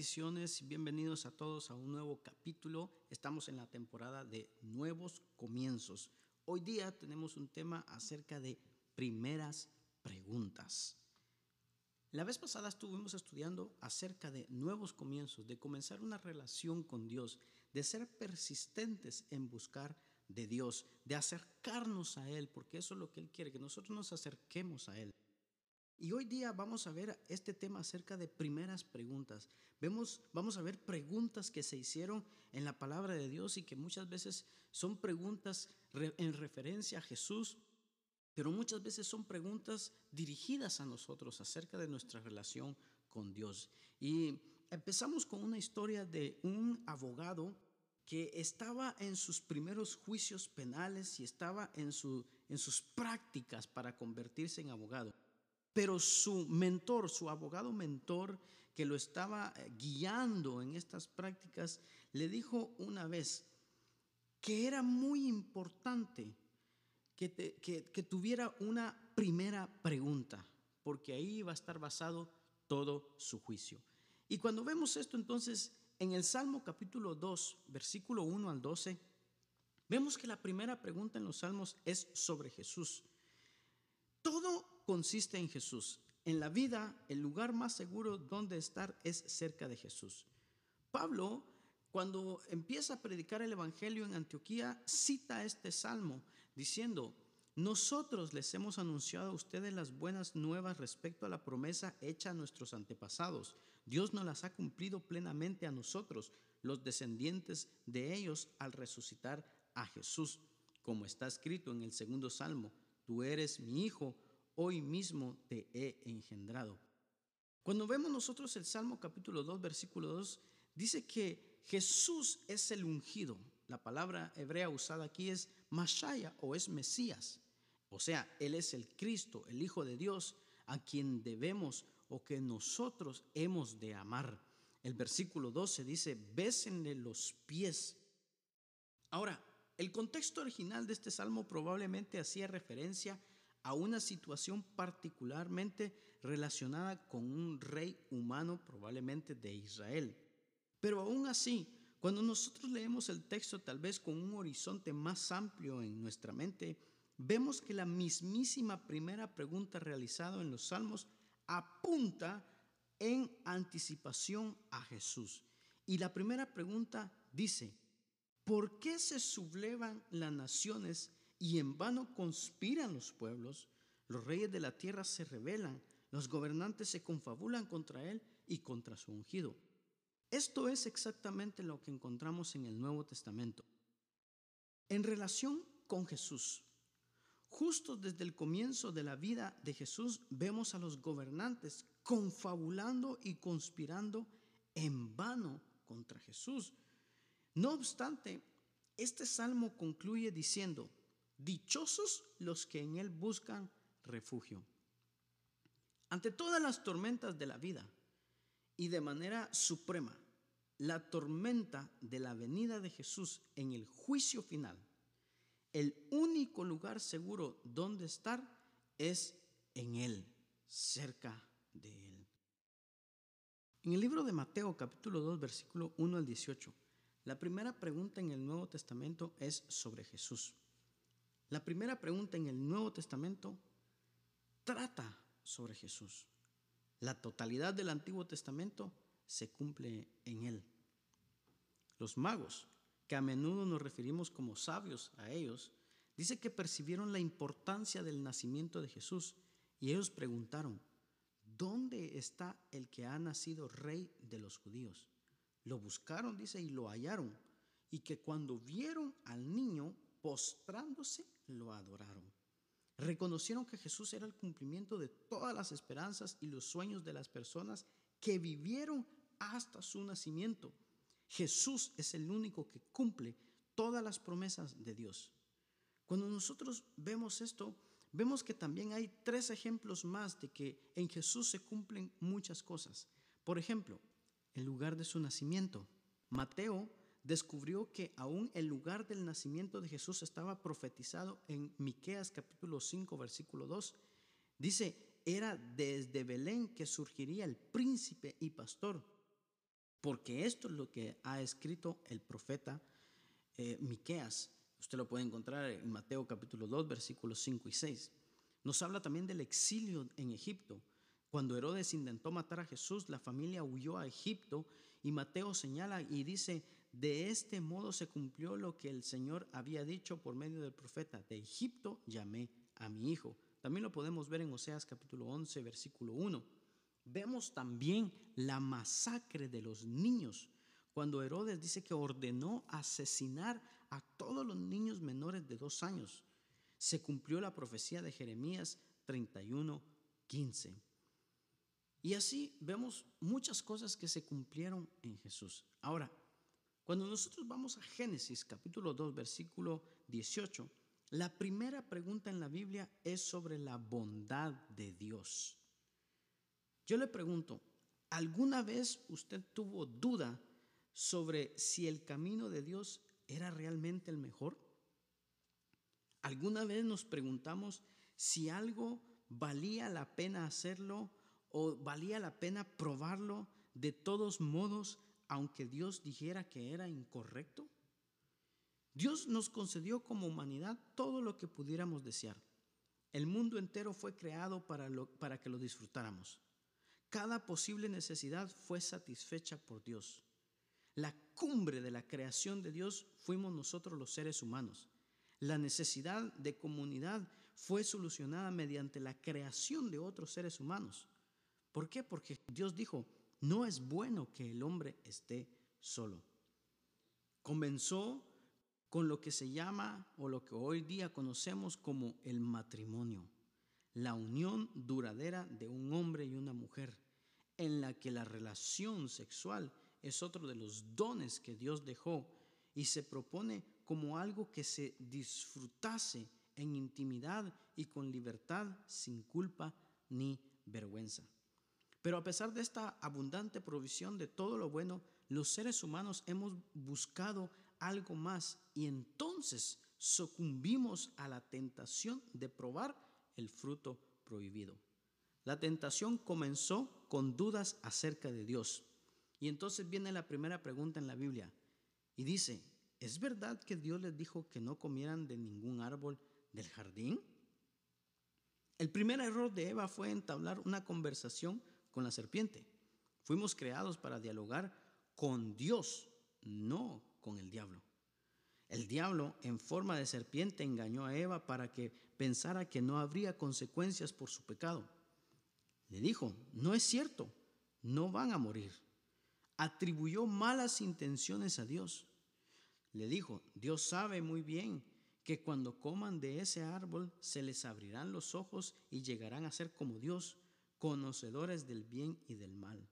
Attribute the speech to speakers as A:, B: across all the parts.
A: Bendiciones y bienvenidos a todos a un nuevo capítulo. Estamos en la temporada de nuevos comienzos. Hoy día tenemos un tema acerca de primeras preguntas. La vez pasada estuvimos estudiando acerca de nuevos comienzos, de comenzar una relación con Dios, de ser persistentes en buscar de Dios, de acercarnos a Él, porque eso es lo que Él quiere, que nosotros nos acerquemos a Él. Y hoy día vamos a ver este tema acerca de primeras preguntas. Vemos, vamos a ver preguntas que se hicieron en la palabra de Dios y que muchas veces son preguntas en referencia a Jesús, pero muchas veces son preguntas dirigidas a nosotros acerca de nuestra relación con Dios. Y empezamos con una historia de un abogado que estaba en sus primeros juicios penales y estaba en, su, en sus prácticas para convertirse en abogado. Pero su mentor, su abogado mentor, que lo estaba eh, guiando en estas prácticas, le dijo una vez que era muy importante que, tuviera una primera pregunta, porque ahí iba a estar basado todo su juicio. Y cuando vemos esto entonces en el Salmo capítulo 2, versículo 1 al 12, vemos que la primera pregunta en los Salmos es sobre Jesús. Todo consiste en Jesús. En la vida, el lugar más seguro donde estar es cerca de Jesús. Pablo, cuando empieza a predicar el Evangelio en Antioquía, cita este salmo diciendo, nosotros les hemos anunciado a ustedes las buenas nuevas respecto a la promesa hecha a nuestros antepasados. Dios nos las ha cumplido plenamente a nosotros, los descendientes de ellos, al resucitar a Jesús, como está escrito en el segundo salmo, tú eres mi hijo hoy mismo te he engendrado. Cuando vemos nosotros el Salmo capítulo 2, versículo 2, dice que Jesús es el ungido. La palabra hebrea usada aquí es Mashaya o es Mesías. O sea, Él es el Cristo, el Hijo de Dios, a quien debemos o que nosotros hemos de amar. El versículo 12 dice, bésenle los pies. Ahora, el contexto original de este salmo probablemente hacía referencia a una situación particularmente relacionada con un rey humano, probablemente de Israel. Pero aún así, cuando nosotros leemos el texto tal vez con un horizonte más amplio en nuestra mente, vemos que la mismísima primera pregunta realizada en los salmos apunta en anticipación a Jesús. Y la primera pregunta dice, ¿por qué se sublevan las naciones y en vano conspiran los pueblos, los reyes de la tierra se rebelan, los gobernantes se confabulan contra él y contra su ungido. Esto es exactamente lo que encontramos en el Nuevo Testamento. En relación con Jesús, justo desde el comienzo de la vida de Jesús, vemos a los gobernantes confabulando y conspirando en vano contra Jesús. No obstante, este salmo concluye diciendo, Dichosos los que en Él buscan refugio. Ante todas las tormentas de la vida y de manera suprema, la tormenta de la venida de Jesús en el juicio final, el único lugar seguro donde estar es en Él, cerca de Él. En el libro de Mateo capítulo 2 versículo 1 al 18, la primera pregunta en el Nuevo Testamento es sobre Jesús. La primera pregunta en el Nuevo Testamento trata sobre Jesús. La totalidad del Antiguo Testamento se cumple en él. Los magos, que a menudo nos referimos como sabios a ellos, dice que percibieron la importancia del nacimiento de Jesús y ellos preguntaron, ¿dónde está el que ha nacido rey de los judíos? Lo buscaron, dice, y lo hallaron, y que cuando vieron al niño postrándose, lo adoraron. Reconocieron que Jesús era el cumplimiento de todas las esperanzas y los sueños de las personas que vivieron hasta su nacimiento. Jesús es el único que cumple todas las promesas de Dios. Cuando nosotros vemos esto, vemos que también hay tres ejemplos más de que en Jesús se cumplen muchas cosas. Por ejemplo, el lugar de su nacimiento. Mateo descubrió que aún el lugar del nacimiento de Jesús estaba profetizado en Miqueas capítulo 5 versículo 2. Dice, era desde Belén que surgiría el príncipe y pastor. porque esto es lo que ha escrito el profeta eh, Miqueas. Usted lo puede encontrar en Mateo capítulo 2, versículos 5 y 6. Nos habla también del exilio en Egipto. Cuando Herodes intentó matar a Jesús, la familia huyó a Egipto y Mateo señala y dice, de este modo se cumplió lo que el Señor había dicho por medio del profeta, de Egipto llamé a mi hijo. También lo podemos ver en Oseas capítulo 11, versículo 1. Vemos también la masacre de los niños, cuando Herodes dice que ordenó asesinar a todos los niños menores de dos años. Se cumplió la profecía de Jeremías 31, 15. Y así vemos muchas cosas que se cumplieron en Jesús. Ahora, cuando nosotros vamos a Génesis capítulo 2, versículo 18, la primera pregunta en la Biblia es sobre la bondad de Dios. Yo le pregunto, ¿alguna vez usted tuvo duda sobre si el camino de Dios era realmente el mejor? ¿Alguna vez nos preguntamos si algo valía la pena hacerlo o valía la pena probarlo de todos modos, aunque Dios dijera que era incorrecto? Dios nos concedió como humanidad todo lo que pudiéramos desear. El mundo entero fue creado para, para que lo disfrutáramos. Cada posible necesidad fue satisfecha por Dios. La cumbre de la creación de Dios fuimos nosotros los seres humanos. La necesidad de comunidad fue solucionada mediante la creación de otros seres humanos. ¿Por qué? Porque Dios dijo, no es bueno que el hombre esté solo. Comenzó con lo que se llama o lo que hoy día conocemos como el matrimonio, la unión duradera de un hombre y una mujer, en la que la relación sexual es otro de los dones que Dios dejó y se propone como algo que se disfrutase en intimidad y con libertad, sin culpa ni vergüenza. Pero a pesar de esta abundante provisión de todo lo bueno, los seres humanos hemos buscado algo más y entonces sucumbimos a la tentación de probar el fruto prohibido. La tentación comenzó con dudas acerca de Dios. Y entonces viene la primera pregunta en la Biblia y dice, ¿es verdad que Dios les dijo que no comieran de ningún árbol del jardín? El primer error de Eva fue entablar una conversación con la serpiente. Fuimos creados para dialogar con Dios, no con el diablo. El diablo, en forma de serpiente, engañó a Eva para que pensara que no habría consecuencias por su pecado. Le dijo, no es cierto, no van a morir. Atribuyó malas intenciones a Dios. Le dijo, Dios sabe muy bien que cuando coman de ese árbol se les abrirán los ojos y llegarán a ser como Dios, conocedores del bien y del mal.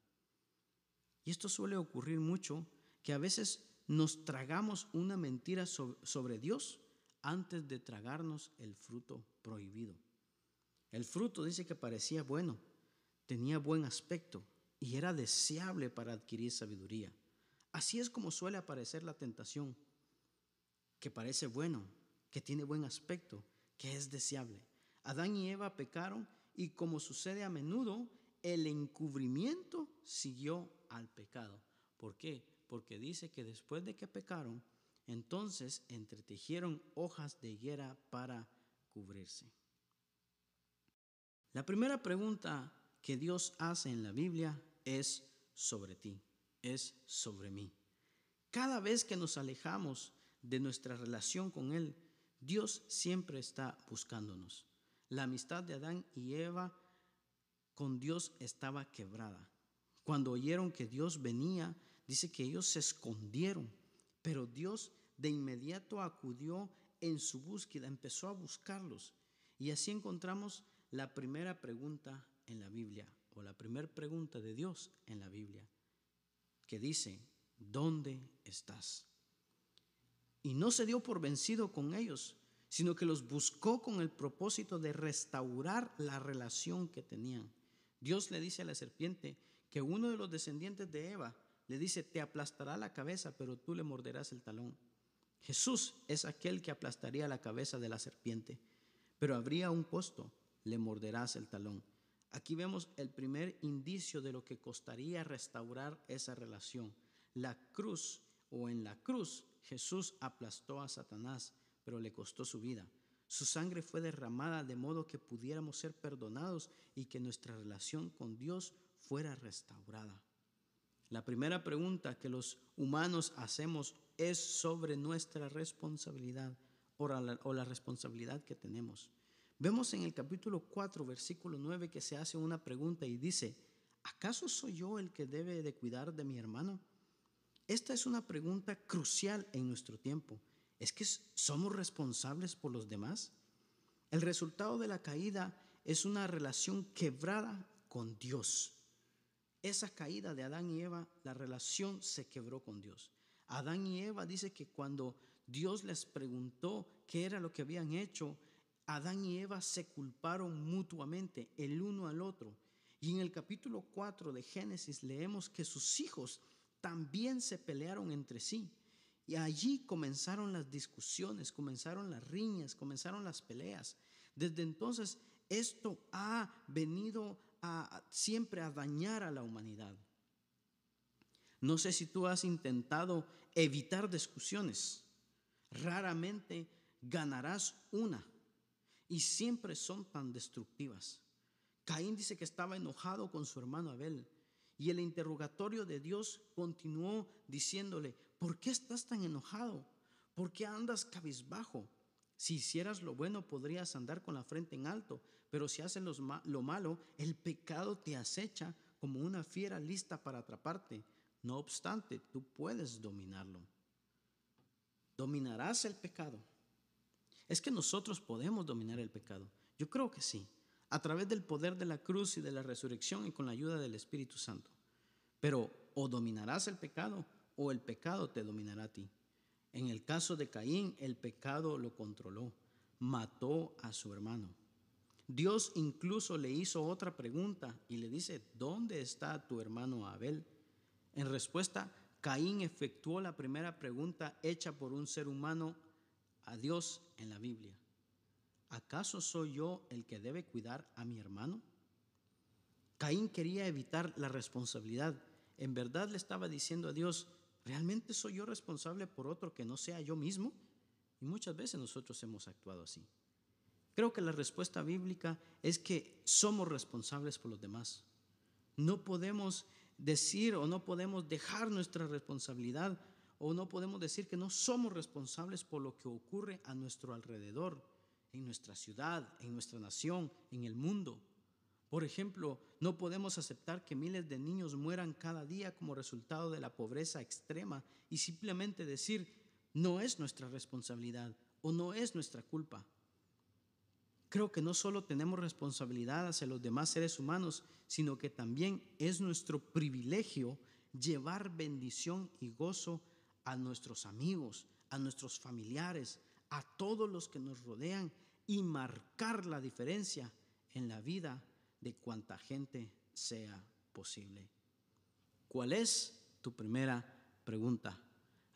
A: Y esto suele ocurrir mucho, que a veces nos tragamos una mentira sobre Dios antes de tragarnos el fruto prohibido. El fruto dice que parecía bueno, tenía buen aspecto y era deseable para adquirir sabiduría. Así es como suele aparecer la tentación, que parece bueno, que tiene buen aspecto, que es deseable. Adán y Eva pecaron y como sucede a menudo, el encubrimiento siguió al pecado. ¿Por qué? porque dice que después de que pecaron, entonces entretejieron hojas de higuera para cubrirse. La primera pregunta que Dios hace en la Biblia es sobre ti, es sobre mí. Cada vez que nos alejamos de nuestra relación con Él, Dios siempre está buscándonos. La amistad de Adán y Eva con Dios estaba quebrada. Cuando oyeron que Dios venía, Dice que ellos se escondieron, pero Dios de inmediato acudió en su búsqueda, empezó a buscarlos. Y así encontramos la primera pregunta en la Biblia, o la primera pregunta de Dios en la Biblia, que dice, ¿dónde estás? Y no se dio por vencido con ellos, sino que los buscó con el propósito de restaurar la relación que tenían. Dios le dice a la serpiente que uno de los descendientes de Eva le dice, te aplastará la cabeza, pero tú le morderás el talón. Jesús es aquel que aplastaría la cabeza de la serpiente, pero habría un costo, le morderás el talón. Aquí vemos el primer indicio de lo que costaría restaurar esa relación. La cruz o en la cruz Jesús aplastó a Satanás, pero le costó su vida. Su sangre fue derramada de modo que pudiéramos ser perdonados y que nuestra relación con Dios fuera restaurada. La primera pregunta que los humanos hacemos es sobre nuestra responsabilidad o la, responsabilidad que tenemos. Vemos en el capítulo 4, versículo 9, que se hace una pregunta y dice, ¿acaso soy yo el que debe de cuidar de mi hermano? Esta es una pregunta crucial en nuestro tiempo. ¿Es que somos responsables por los demás? El resultado de la caída es una relación quebrada con Dios. Esa caída de Adán y Eva, la relación se quebró con Dios. Adán y Eva dice que cuando Dios les preguntó qué era lo que habían hecho, Adán y Eva se culparon mutuamente el uno al otro. Y en el capítulo 4 de Génesis leemos que sus hijos también se pelearon entre sí. Y allí comenzaron las discusiones, comenzaron las riñas, comenzaron las peleas. Desde entonces esto ha venido a, siempre a dañar a la humanidad. No sé si tú has intentado evitar discusiones. Raramente ganarás una y siempre son tan destructivas. Caín dice que estaba enojado con su hermano Abel y el interrogatorio de Dios continuó diciéndole, ¿por qué estás tan enojado? ¿Por qué andas cabizbajo? Si hicieras lo bueno podrías andar con la frente en alto, pero si haces lo malo, el pecado te acecha como una fiera lista para atraparte. No obstante, tú puedes dominarlo. ¿Dominarás el pecado? Es que nosotros podemos dominar el pecado. Yo creo que sí a través del poder de la cruz y de la resurrección y con la ayuda del Espíritu Santo. Pero o dominarás el pecado o el pecado te dominará a ti. En el caso de Caín, el pecado lo controló, mató a su hermano. Dios incluso le hizo otra pregunta y le dice, ¿dónde está tu hermano Abel? En respuesta, Caín efectuó la primera pregunta hecha por un ser humano a Dios en la Biblia. ¿acaso soy yo el que debe cuidar a mi hermano? Caín quería evitar la responsabilidad. En verdad le estaba diciendo a Dios, ¿realmente soy yo responsable por otro que no sea yo mismo? Y muchas veces nosotros hemos actuado así. Creo que la respuesta bíblica es que somos responsables por los demás. No podemos decir o no podemos dejar nuestra responsabilidad o no podemos decir que no somos responsables por lo que ocurre a nuestro alrededor en nuestra ciudad, en nuestra nación, en el mundo. Por ejemplo, no podemos aceptar que miles de niños mueran cada día como resultado de la pobreza extrema y simplemente decir, no es nuestra responsabilidad o no es nuestra culpa. Creo que no solo tenemos responsabilidad hacia los demás seres humanos, sino que también es nuestro privilegio llevar bendición y gozo a nuestros amigos, a nuestros familiares, a todos los que nos rodean y marcar la diferencia en la vida de cuanta gente sea posible. ¿Cuál es tu primera pregunta?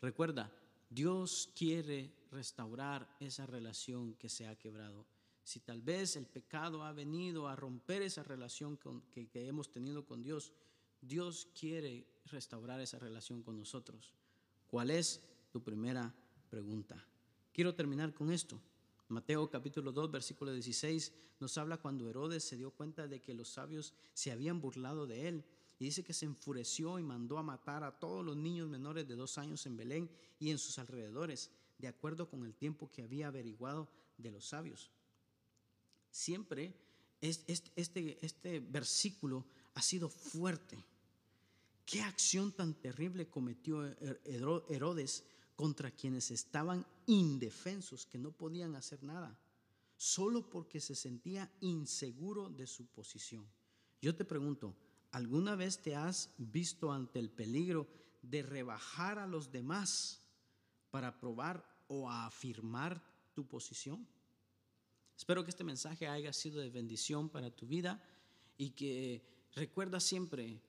A: Recuerda, Dios quiere restaurar esa relación que se ha quebrado. Si tal vez el pecado ha venido a romper esa relación que, que hemos tenido con Dios, Dios quiere restaurar esa relación con nosotros. ¿Cuál es tu primera pregunta? Quiero terminar con esto. Mateo capítulo 2, versículo 16 nos habla cuando Herodes se dio cuenta de que los sabios se habían burlado de él. Y dice que se enfureció y mandó a matar a todos los niños menores de dos años en Belén y en sus alrededores, de acuerdo con el tiempo que había averiguado de los sabios. Siempre este, este, este versículo ha sido fuerte. ¿Qué acción tan terrible cometió Herodes contra quienes estaban indefensos, que no podían hacer nada, solo porque se sentía inseguro de su posición. Yo te pregunto, ¿alguna vez te has visto ante el peligro de rebajar a los demás para probar o afirmar tu posición? Espero que este mensaje haya sido de bendición para tu vida y que recuerda siempre,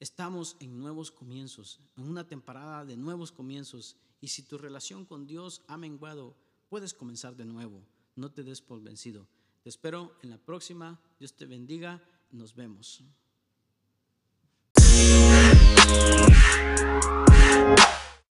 A: estamos en nuevos comienzos, en una temporada de nuevos comienzos y si tu relación con Dios ha menguado, puedes comenzar de nuevo. No te des por vencido. Te espero en la próxima. Dios te bendiga. Nos vemos.